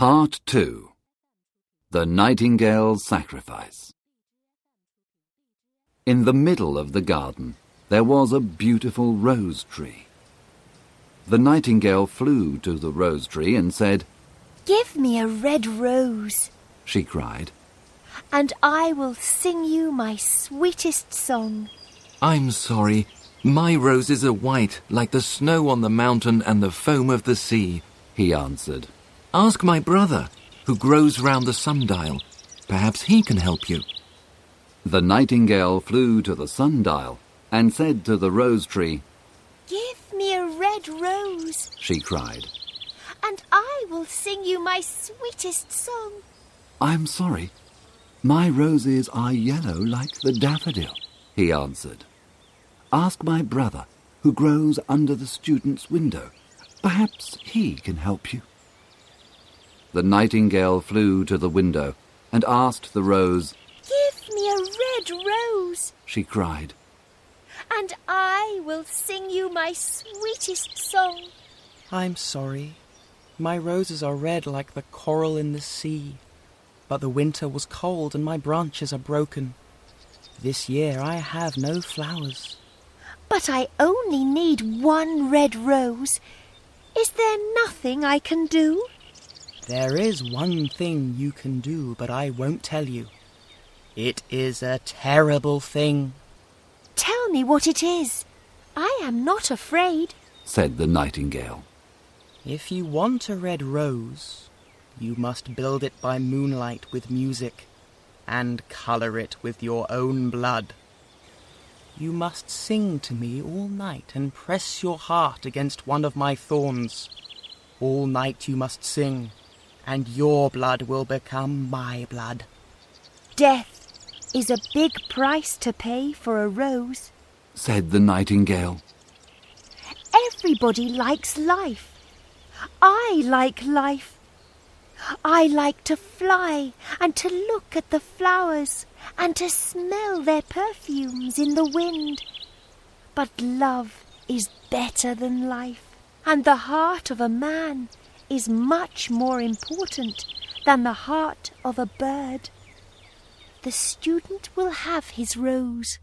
Part 2 The Nightingale's Sacrifice In the middle of the garden there was a beautiful rose tree. The nightingale flew to the rose tree and said, Give me a red rose, she cried, and I will sing you my sweetest song. I'm sorry. My roses are white, like the snow on the mountain and the foam of the sea, he answered. Ask my brother, who grows round the sundial. Perhaps he can help you. The nightingale flew to the sundial and said to the rose tree, Give me a red rose, she cried, and I will sing you my sweetest song. I'm sorry. My roses are yellow like the daffodil, he answered. Ask my brother, who grows under the student's window. Perhaps he can help you. The nightingale flew to the window and asked the rose, Give me a red rose, she cried, and I will sing you my sweetest song. I'm sorry. My roses are red like the coral in the sea. But the winter was cold and my branches are broken. This year I have no flowers. But I only need one red rose. Is there nothing I can do? There is one thing you can do, but I won't tell you. It is a terrible thing. Tell me what it is. I am not afraid, said the nightingale. If you want a red rose, you must build it by moonlight with music, and colour it with your own blood. You must sing to me all night and press your heart against one of my thorns. All night you must sing, and your blood will become my blood. Death is a big price to pay for a rose, said the nightingale. Everybody likes life. I like life. I like to fly and to look at the flowers and to smell their perfumes in the wind. But love is better than life, and the heart of a man is much more important than the heart of a bird. The student will have his rose.